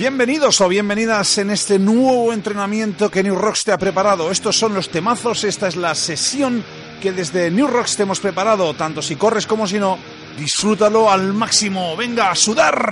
Bienvenidos o bienvenidas en este nuevo entrenamiento que New Rocks te ha preparado. Estos son los temazos, esta es la sesión que desde New Rocks te hemos preparado, tanto si corres como si no. Disfrútalo al máximo, venga a sudar.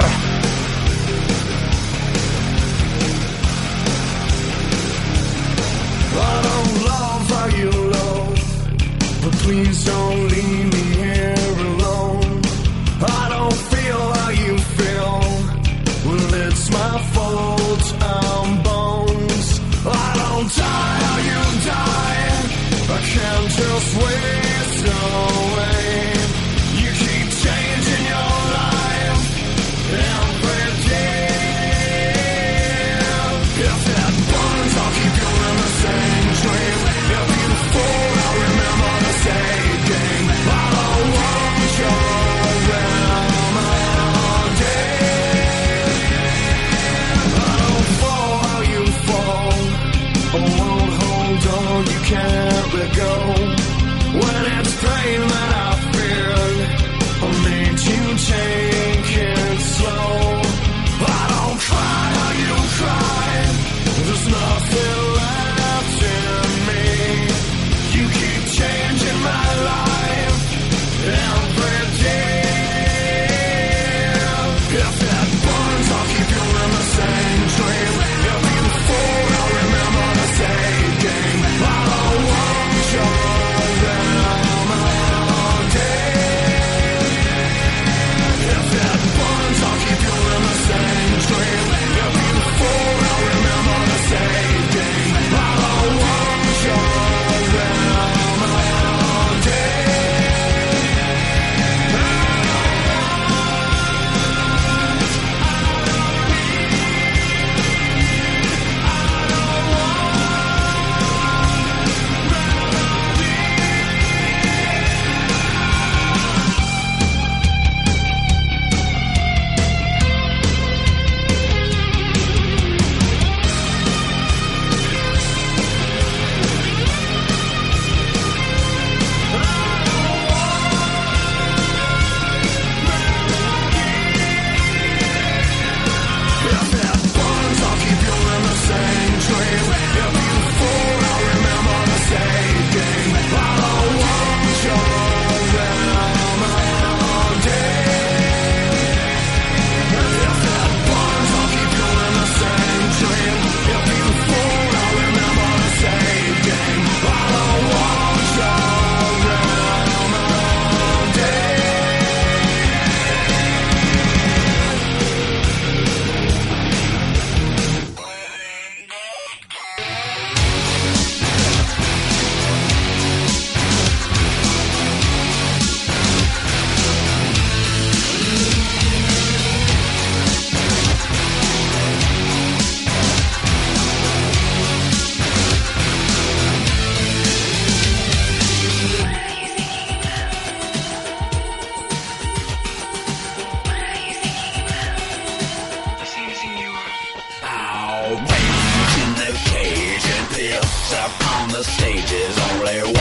the stage is only one.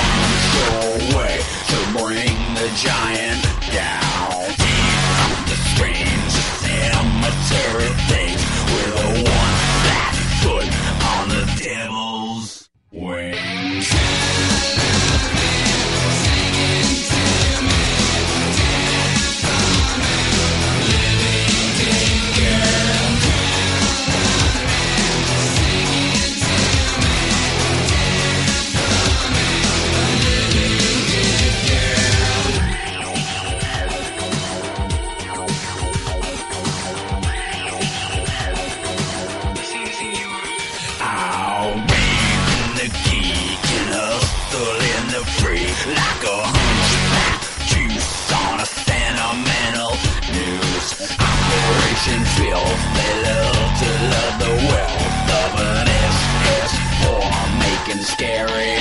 And filth. They love to love the wealth of an SS form making scary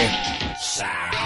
sounds.